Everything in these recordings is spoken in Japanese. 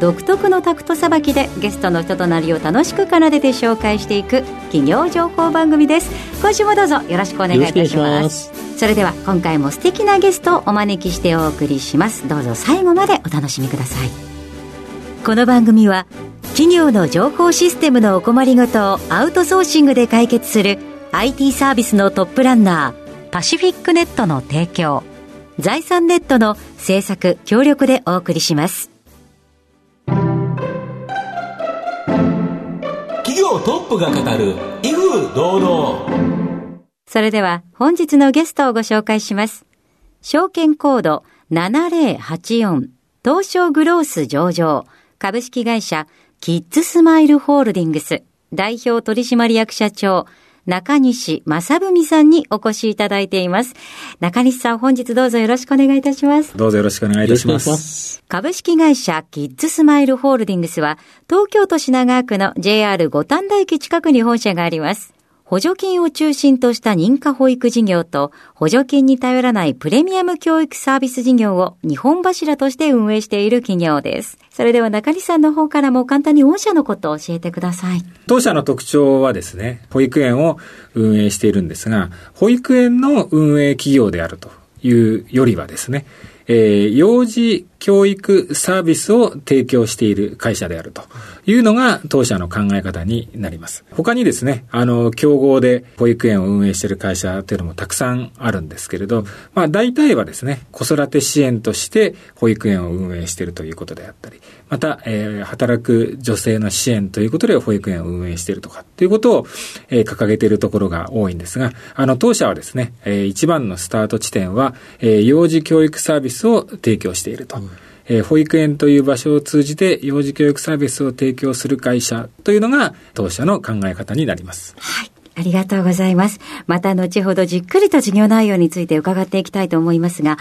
独特のタクトさばきでゲストの人となりを楽しく奏でて紹介していく企業情報番組です。今週もどうぞよろしくお願いいたします。それでは今回も素敵なゲストをお招きしてお送りします。どうぞ最後までお楽しみください。この番組は企業の情報システムのお困りごとをアウトソーシングで解決する IT サービスのトップランナーパシフィックネットの提供財産ネットの制作協力でお送りします。業トップが語る威風堂々それでは本日のゲストをご紹介します。証券コード7084東証グロース上場。株式会社キッズスマイルホールディングス。代表取締役社長中西正文さんにお越しいただいています。中西さん、本日どうぞよろしくお願いいたします。どうぞよろしくお願いいたします。株式会社キッズスマイルホールディングスは、東京都品川区の JR 五反田駅近くに本社があります。補助金を中心とした認可保育事業と補助金に頼らないプレミアム教育サービス事業を日本柱として運営している企業です。それでは中西さんの方からも簡単に御社のことを教えてください。当社の特徴はですね、保育園を運営しているんですが、保育園の運営企業であるというよりはですね、えー、幼児教育サービスを提供している会社であるというのが当社の考え方になります。他にですね、あの、競合で保育園を運営している会社というのもたくさんあるんですけれど、まあ大体はですね、子育て支援として保育園を運営しているということであったり、また、えー、働く女性の支援ということで保育園を運営しているとかということを、えー、掲げているところが多いんですが、あの、当社はですね、えー、一番のスタート地点は、えー、幼児教育サービスを提供していると。うんえー、保育園という場所を通じて幼児教育サービスを提供する会社というのが当社の考え方になります。はい。ありがとうございます。また後ほどじっくりと事業内容について伺っていきたいと思いますが、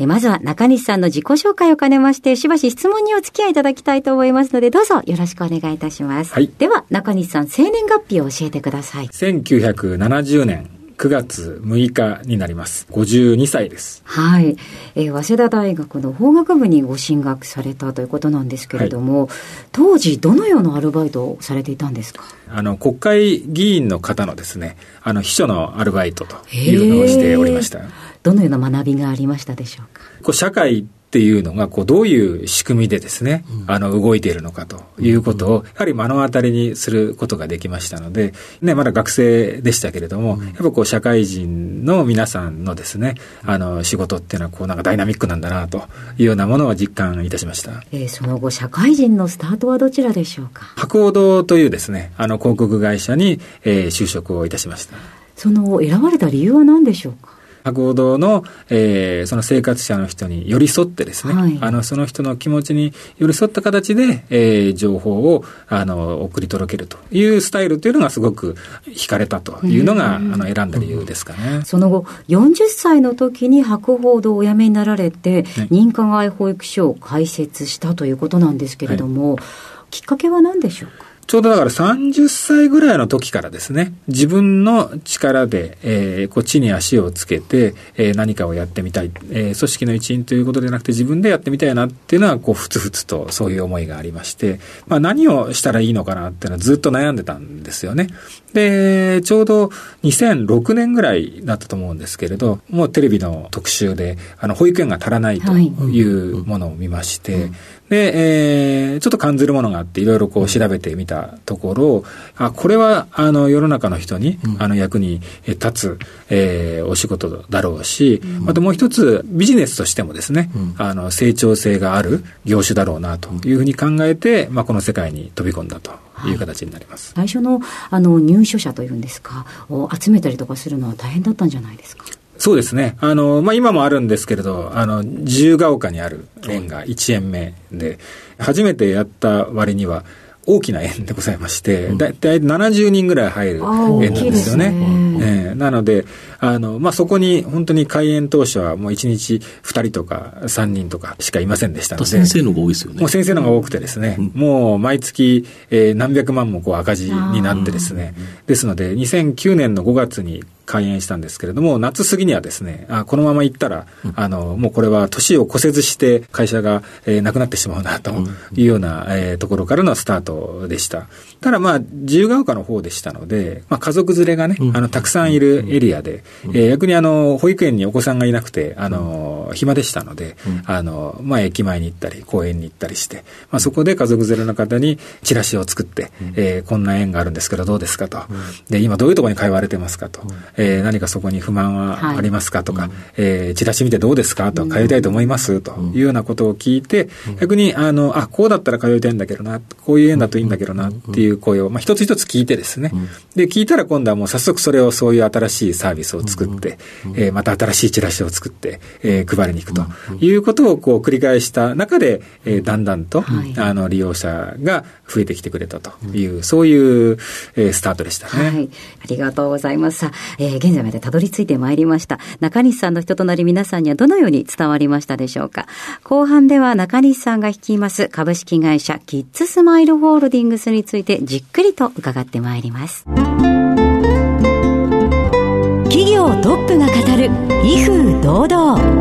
えまずは中西さんの自己紹介を兼ねまして、しばし質問にお付き合いいただきたいと思いますので、どうぞよろしくお願いいたします。はい。では、中西さん、生年月日を教えてください。1970年9月6日になります。52歳です。はい。えー、早稲田大学の法学部にご進学されたということなんですけれども、はい、当時どのようなアルバイトをされていたんですか？あの、国会議員の方のですね、あの、秘書のアルバイトというのをしておりました。どのような学びがありましたでしょうか？こう社会っていうのが、こう、どういう仕組みでですね、あの、動いているのかということを、やはり目の当たりにすることができましたので、ね、まだ学生でしたけれども、やっぱこう、社会人の皆さんのですね、あの、仕事っていうのは、こう、なんかダイナミックなんだな、というようなものを実感いたしました。えー、その後、社会人のスタートはどちらでしょうか？博報堂というですね、あの、広告会社に、えー、就職をいたしました。その、選ばれた理由は何でしょうか？博報堂の、えー、その生活者の人に寄り添ってですね、はい、あの、その人の気持ちに寄り添った形で、えー、情報を、あの、送り届けるというスタイルというのがすごく惹かれたというのが、あの、選んだ理由ですかね。その後、40歳の時に博報堂をお辞めになられて、認可外保育所を開設したということなんですけれども、はい、きっかけは何でしょうか？ちょうどだから30歳ぐらいの時からですね、自分の力で、えー、こっちに足をつけて、えー、何かをやってみたい、えー、組織の一員ということでなくて自分でやってみたいなっていうのは、こう、ふつふつとそういう思いがありまして、まあ何をしたらいいのかなっていうのはずっと悩んでたんですよね。で、ちょうど2006年ぐらいだったと思うんですけれど、もうテレビの特集で、あの、保育園が足らないというものを見まして、で、えー、ちょっと感じるものがあって、いろいろこう調べてみたところ、あ、これは、あの、世の中の人に、あの、役に立つ、えー、お仕事だろうし、またもう一つ、ビジネスとしてもですね、あの、成長性がある業種だろうな、というふうに考えて、まあ、この世界に飛び込んだと。いう形になります、はい、最初のあの入所者というんですかを集めたりとかするのは大変だったんじゃないですか？そうですね。あの、まあ、今もあるんですけれど、あの、自由が丘にある園が1園目で、初めてやった割には、大きな園でございまして、だいたい70人ぐらい入る園なんですよね。えー、なので、あの、まあ、そこに本当に開園当初はもう1日2人とか3人とかしかいませんでしたので。先生のが多いですよね。もう先生のが多くてですね、うん、もう毎月、えー、何百万もこう赤字になってですね、ですので、2009年の5月に開園したんですけれども、夏過ぎにはですね、あこのまま行ったら、あの、もうこれは年を越せずして会社が、えー、なくなってしまうな、というような、えー、ところからのスタートでした。ただまあ、自由が丘の方でしたので、まあ、家族連れがね、あの、たくさんいるエリアで、えー、逆にあの、保育園にお子さんがいなくて、あの、暇でしたので、あの、まあ、駅前に行ったり、公園に行ったりして、まあ、そこで家族連れの方にチラシを作って、えー、こんな園があるんですけどどうですかと。で、今どういうところに通われてますかと。えー、何かそこに不満はありますかとか、はい、えー、チラシ見てどうですかと、通いたいと思いますというようなことを聞いて、逆に、あの、あ、こうだったら通いたいんだけどな、こういう縁だといいんだけどなっていう声を、まあ、一つ一つ聞いてですね、で、聞いたら今度はもう早速それをそういう新しいサービスを作って、えー、また新しいチラシを作って、えー、配りに行くということをこう繰り返した中で、えー、だんだんと、はい、あの、利用者が増えてきてくれたという、そういう、えー、スタートでしたね。はい。ありがとうございます。さあ、えー、現在までたどり着いてまいりました。中西さんの人となり皆さんにはどのように伝わりましたでしょうか。後半では中西さんが率います株式会社キッズスマイルホールディングスについてじっくりと伺ってまいります。トップが語る威風堂々。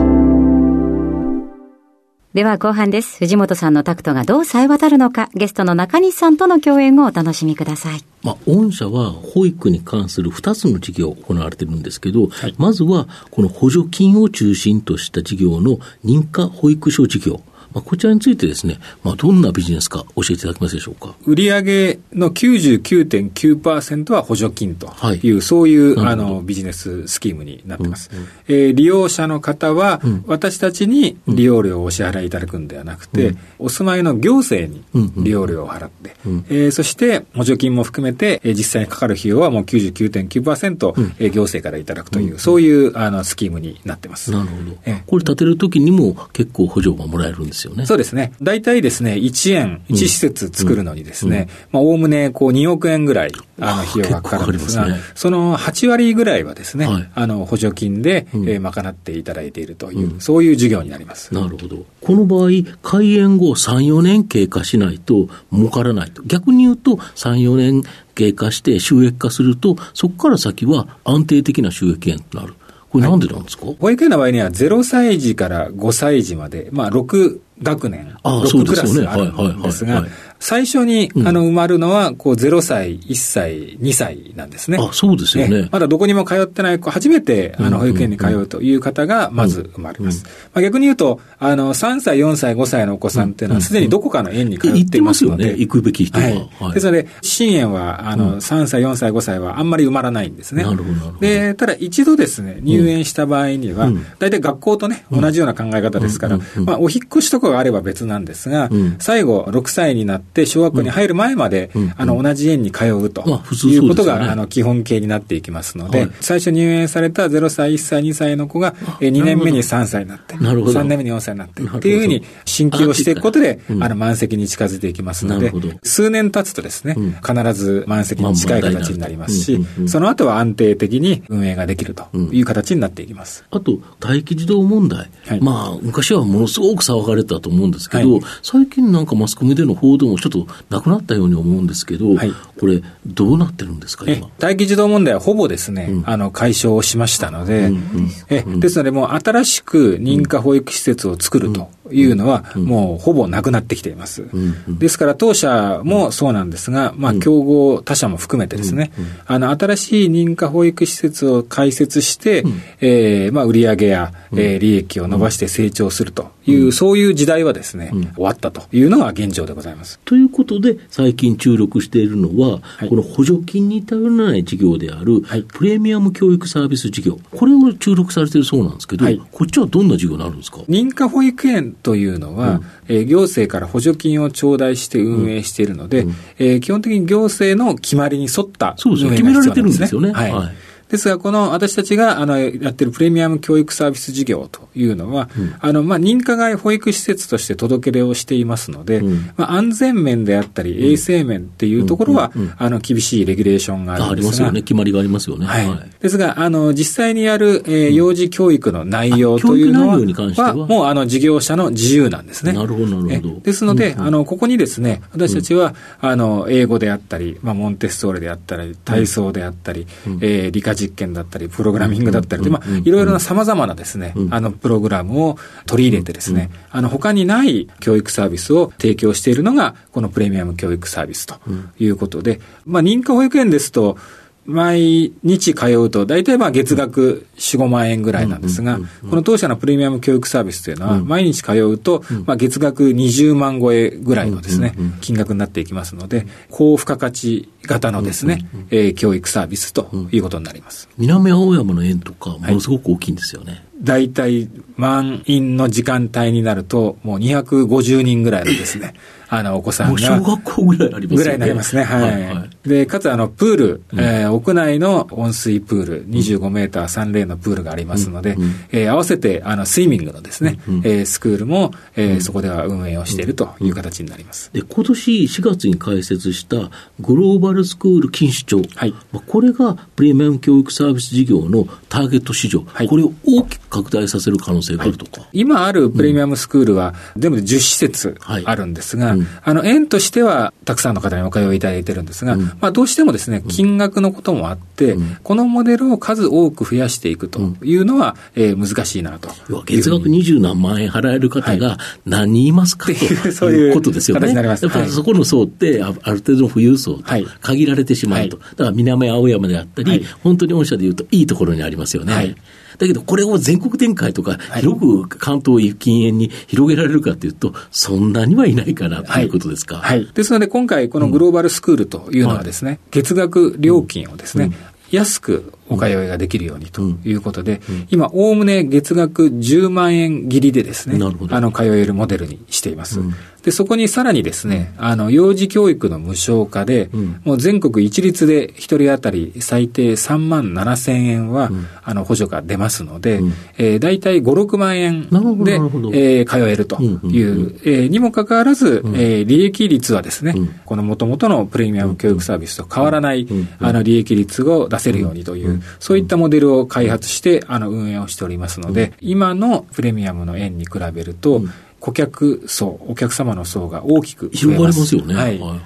では後半です。藤本さんのタクトがどう冴え渡るのか、ゲストの中西さんとの共演をお楽しみください。まあ、御社は保育に関する2つの事業行われてるんですけど、はい、まずはこの補助金を中心とした事業の認可保育所事業。まあ、こちらについてですね、まあ、どんなビジネスか教えていただけますでしょうか？売上の99.9%は補助金という、はい、そういうあのビジネススキームになってます。うんうん、えー、利用者の方は、私たちに利用料をお支払いいただくんではなくて、うん、お住まいの行政に利用料を払って、うん、えー、そして補助金も含めて、えー、実際にかかる費用はもう99.9%、うん、えー、行政からいただくという、そういうあのスキームになってます。なるほど。えー、これ建てるときにも結構補助がもらえるんですですよね。そうですね。大体ですね、1円、1施設作るのにですね、まあ、おおむね、こう、2億円ぐらい、あの、費用がかかるんですが、ね、その8割ぐらいはですね、はい、あの、補助金で、うん、えー、賄っていただいているという、うん、そういう事業になります。なるほど。この場合、開園後3、4年経過しないと儲からないと。逆に言うと、3、4年経過して収益化すると、そこから先は安定的な収益源となる。これなんでなんですか、はい、保育園の場合には0歳児から5歳児まで、まあ6学年、あ6クラスあるんですが、最初に、あの、埋まるのは、こう、0歳、1歳、2歳なんですね。あ、そうですよね。まだどこにも通ってない子、初めて、あの、保育園に通うという方が、まず生まれます。まあ、逆に言うと、あの、3歳、4歳、5歳のお子さんっていうのは、すでにどこかの園に通っていますので。行ってますよね、行くべき人は。ですので、新園は、あの、3歳、4歳、5歳はあんまり埋まらないんですね。なるほど、で、ただ一度ですね、入園した場合には、大体学校とね、同じような考え方ですから、まあ、お引越しとかがあれば別なんですが、最後、6歳になって小学校に入るる前まで、うん。うん、あの、同じ園に通うということが、ね、あの、基本形になっていきますので、はい、最初入園された0歳、1歳、2歳の子が、え2年目に3歳になって、3年目に4歳になって、っていうふうに進級をしていくことで、あの、満席に近づいていきますので、数年経つとですね、必ず満席に近い形になりますし、その後は安定的に運営ができるという形になっていきます。あと、待機児童問題。はい、まあ、昔はものすごく騒がれたと思うんですけど、はい、最近なんかマスコミでの報道もちょっとなくなったように思うんですけど、はい、これ、どうなってるんですか、今？待機児童問題はほぼですね、うん、あの、解消しましたので、うんうん、えですので、もう新しく認可保育施設を作るというのは、もうほぼなくなってきています。ですから、当社もそうなんですが、まあ、競合他社も含めてですね、あの、新しい認可保育施設を開設して、えー、まあ、売上や、えー、利益を伸ばして成長するという、そういう時代はですね、終わったというのが現状でございます。ということで、最近注力しているのは、はい、この補助金に頼らない事業である、はい、プレミアム教育サービス事業、これを注力されているそうなんですけど、はい、こっちはどんな事業になるんですか？認可保育園というのは、うん、えー、行政から補助金を頂戴して運営しているので、うん。うん、えー、基本的に行政の決まりに沿ったね。そうです決められてるんですよね。はいですが、この私たちがあのやってるプレミアム教育サービス事業というのは、うん、あのまあ、認可外保育施設として届け出をしていますので、うん、まあ、安全面であったり、衛生面っていうところは、あの厳しいレギュレーションがありますよね、決まりがありますよね。はい。はい、ですが、あの実際にやる、えー、幼児教育の内容というのは、は？もうあの事業者の自由なんですね。なるほど、なるほど。ですので、あのここにですね、私たちは、あの英語であったり、まあ、モンテッソーレであったり、体操であったり、うん、えー、理科実験だったり、プログラミングだったり、まあ、いろいろな様々なですね、あの、プログラムを取り入れてですね、あの、他にない教育サービスを提供しているのが、このプレミアム教育サービスということで、まあ、認可保育園ですと、毎日通うと、大体まあ月額4、5万円ぐらいなんですが、この当社のプレミアム教育サービスというのは、毎日通うと、まあ月額20万超えぐらいのですね、金額になっていきますので、高付加価値型のですね、え教育サービスということになります。南青山の園とか、ものすごく大きいんですよね。はい大体満員の時間帯になると、もう250人ぐらいのですね、あの、お子さんが。小学校ぐらいありますね。ぐらいになりますね。はい。はいはい、で、かつ、あの、プール、うん、えー、屋内の温水プール、25メーター3レーンのプールがありますので、うん、えー、合わせて、あの、スイミングのですね、うん、えー、スクールも、えー、そこでは運営をしているという形になります。で、今年4月に開設したグローバルスクール錦糸町。はい。これがプレミアム教育サービス事業のターゲット市場。はい。これを大きく拡大させる可能性があるとか。はい、今あるプレミアムスクールは、全部で10施設あるんですが、あの、園ととしては、たくさんの方にお通いいただいてるんですが、うん、まあ、どうしてもですね、金額のこともあって、うん、このモデルを数多く増やしていくというのは、うん、えー、難しいなと。月額二十何万円払える方が何人いますか、はい、ということですよね。やっぱりそこの層ってあ、ある程度の富裕層と限られてしまうと。はい、だから南青山であったり、はい、本当に御社でいうといいところにありますよね。だけど、これを全国展開とか、広く関東禁煙に広げられるかというと、そんなにはいないかなとい。うことですか？はい。ですので、今回、このグローバルスクールというのはですね、うん、月額料金をですね、うん。安くお通いができるようにということで、うん。うん、今、おおむね月額10万円切りでですね、あの、通えるモデルにしています。うん、で、そこにさらにですね、あの、幼児教育の無償化で、うん、もう全国一律で一人当たり最低3万7千円は、うん、あの、補助が出ますので、うん、えー、大体5、6万円で、えー、通えるという、うんうん、えー、にもかかわらず、うん、えー、利益率はですね、この元々のプレミアム教育サービスと変わらない、あの、利益率を出せるようにという、そういったモデルを開発して、あの、運営をしておりますので、今のプレミアムの円に比べると、顧客層、お客様の層が大きく増えます。広がりますよね。はい。はいはい、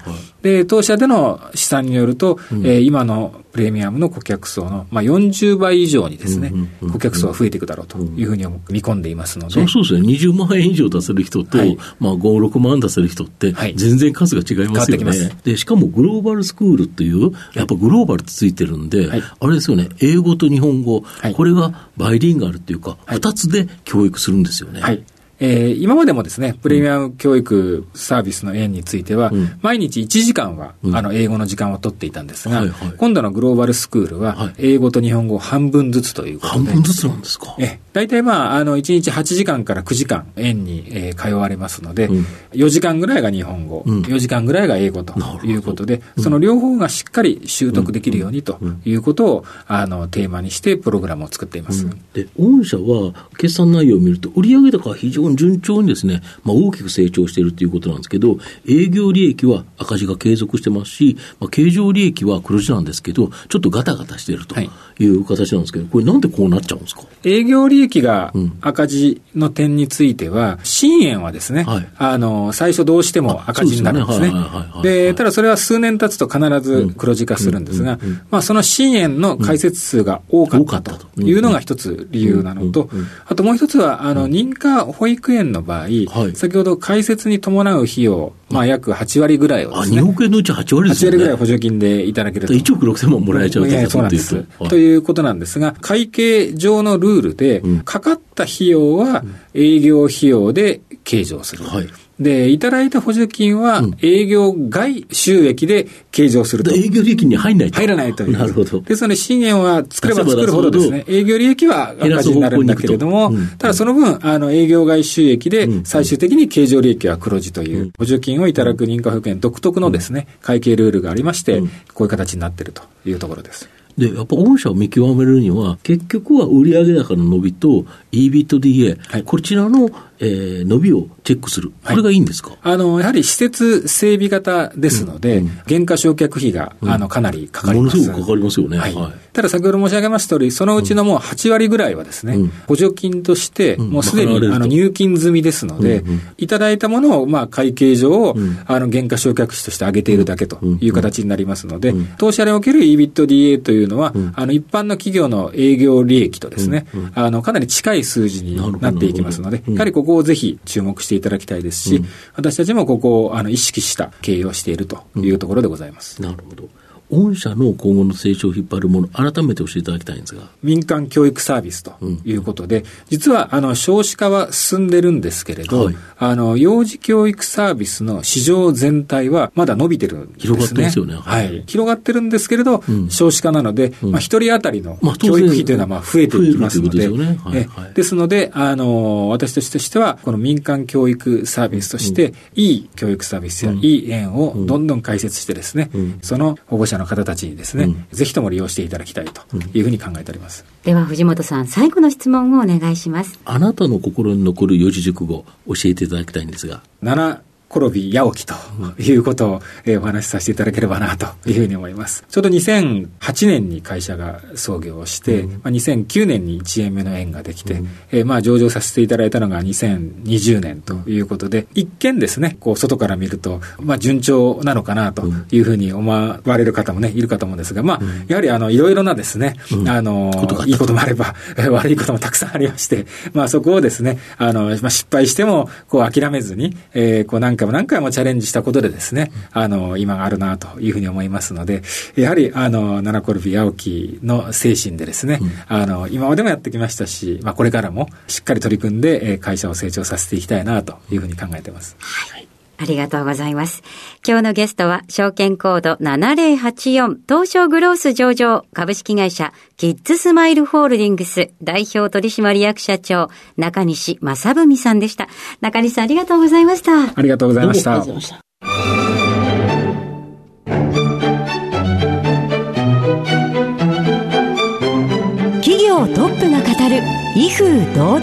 で、当社での試算によると、うん、えー、今のプレミアムの顧客層の、まあ、40倍以上にですね、顧客層が増えていくだろうというふうに見込んでいますので。そうそうですね。20万円以上出せる人と、はい、まあ、5、6万出せる人って、全然数が違いますよね。はい、で、しかもグローバルスクールっていう、やっぱグローバルってついてるんで、はい、あれですよね、英語と日本語、これがバイリンガルっていうか、2つで教育するんですよね。はいえー、今までもですね、プレミアム教育サービスの園については、うん、毎日1時間は、うん、あの、英語の時間を取っていたんですが、はいはい、今度のグローバルスクールは、英語と日本語半分ずつということで。半分ずつなんですか？え、大体まあ、あの、1日8時間から9時間、園に、えー、通われますので、うん、4時間ぐらいが日本語、うん、4時間ぐらいが英語ということで、その両方がしっかり習得できるようにということを、あの、テーマにしてプログラムを作っています。で、御社は、決算内容を見ると、売上高は非常に順調にですね、まあ、大きく成長しているということなんですけど、営業利益は赤字が継続してますし、まあ、経常利益は黒字なんですけど、ちょっとガタガタしているとい。う形なんですけど、これなんでこうなっちゃうんですか？営業利益が赤字の点については、新円はですね、はい、あの、最初どうしても赤字になるんですね。で、ただそれは数年経つと必ず黒字化するんですが、まあ、その新円の解説数が多かったというのが一つ理由なのと、あともう一つは、あの、認可保育園の場合、はい、先ほど開設に伴う費用、まあ、約8割ぐらいをですね。あ、2億円のうち8割ですね。8割ぐらい補助金でいただけると。1億6千万もらえちゃうとそうなんです。ということなんですが、会計上のルールで、かかった費用は営業費用で計上する。はいで、いただいた補助金は営業外収益で計上すると。営業利益に入らないと。入らないという。なるほど。ですので、資源は作れば作るほどですね、営業利益は赤字になるんだけれども、うん、ただその分、あの、営業外収益で最終的に経常利益は黒字という補助金をいただく認可保険独特のですね、会計ルールがありまして、こういう形になっているというところです。で、やっぱ御社を見極めるには、結局は売上高の伸びと EBITDA、はい、こちらの、えー、伸びをチェックする、これがいいんですか、はい、あのやはり施設整備型ですので、うん。うん、原価償却費が、あのかなりかかります。ものすごくかかりますよね。はい、はい、ただ先ほど申し上げました通り、そのうちのもう8割ぐらいはですね、うん、補助金として、もうすでに、あの入金済みですので、うんうん、いただいたものを、まあ、会計上、うん、あの原価償却費として上げているだけという形になりますので、当社における EBITDA というのは、あの一般の企業の営業利益とですね、あのかなり近い数字になっていきますので、やはりここをぜひ注目していただきたいですし、私たちもここをあの意識した経営をしているというところでございます。なるほど。御社の今後の成長を引っ張るもの、改めて教えていただきたいんですが。民間教育サービスということで、うん、実はあの少子化は進んでるんですけれど、はい、あの幼児教育サービスの市場全体はまだ伸びてるんですね。広がってますよね。はい。広がってるんですけれど、うん、少子化なので、うん、まあ一人当たりの教育費というのはまあ増えていきますので、ですので、あの、私たちとしては、この民間教育サービスとして、いい教育サービスやいい園をどんどん開設してですね、その保護者の方たちにですね、うん、ぜひとも利用していただきたいというふうに考えております。では藤本さん、最後の質問をお願いします。あなたの心に残る四字熟語、教えていただきたいんですが。7転び八起きということを、えー、お話しさせていただければなというふうに思います。ちょうど2008年に会社が創業をして、うん、まあ、2009年に1円目の円ができて、うん、えー、まあ上場させていただいたのが2020年ということで、一見ですね、こう外から見ると、まあ順調なのかなというふうに思われる方もね、いるかと思うんですが、まあ、やはりあの、いろいろなですね、あの、いいこともあれば、悪いこともたくさんありまして、まあそこをですね、あの、まあ失敗しても、こう諦めずに、えー、こう何回も何回もチャレンジしたことでですね、あの、今があるなというふうに思いますので、やはり、あの、ルビ青木の精神でですね、うん、あの、今までもやってきましたし、まあ、これからもしっかり取り組んで、会社を成長させていきたいなというふうに考えています。はいありがとうございます。今日のゲストは、証券コード7084東証グロース上場株式会社キッズスマイルホールディングス代表取締役社長中西正文さんでした。中西さんありがとうございました。ありがとうございました。企業トップが語る威風堂々。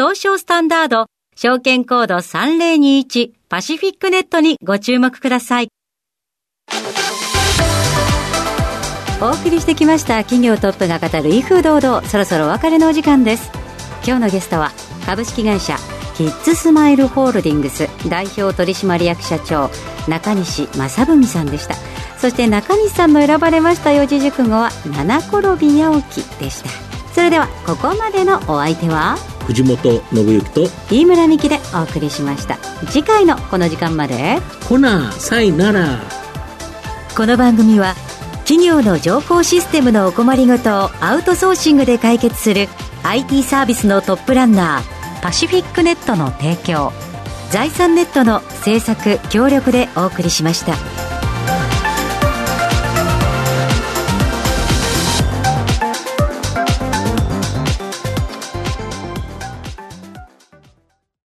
東証スタンダード、証券コード3021パシフィックネットにご注目ください。お送りしてきました企業トップが語る威風堂々、そろそろお別れのお時間です。今日のゲストは株式会社キッズスマイルホールディングス代表取締役社長中西正文さんでした。そして中西さんの選ばれました四字熟語は七転び八起きでした。それではここまでのお相手は？藤本信之と飯村美希でお送りしました。次回のこの時間まで。ほなさいなら。この番組は企業の情報システムのお困りごとをアウトソーシングで解決する IT サービスのトップランナーパシフィックネットの提供財産ネットの制作協力でお送りしました。